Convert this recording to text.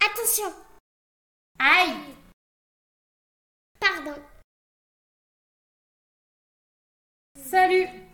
Attention. Aïe. Pardon. Salut.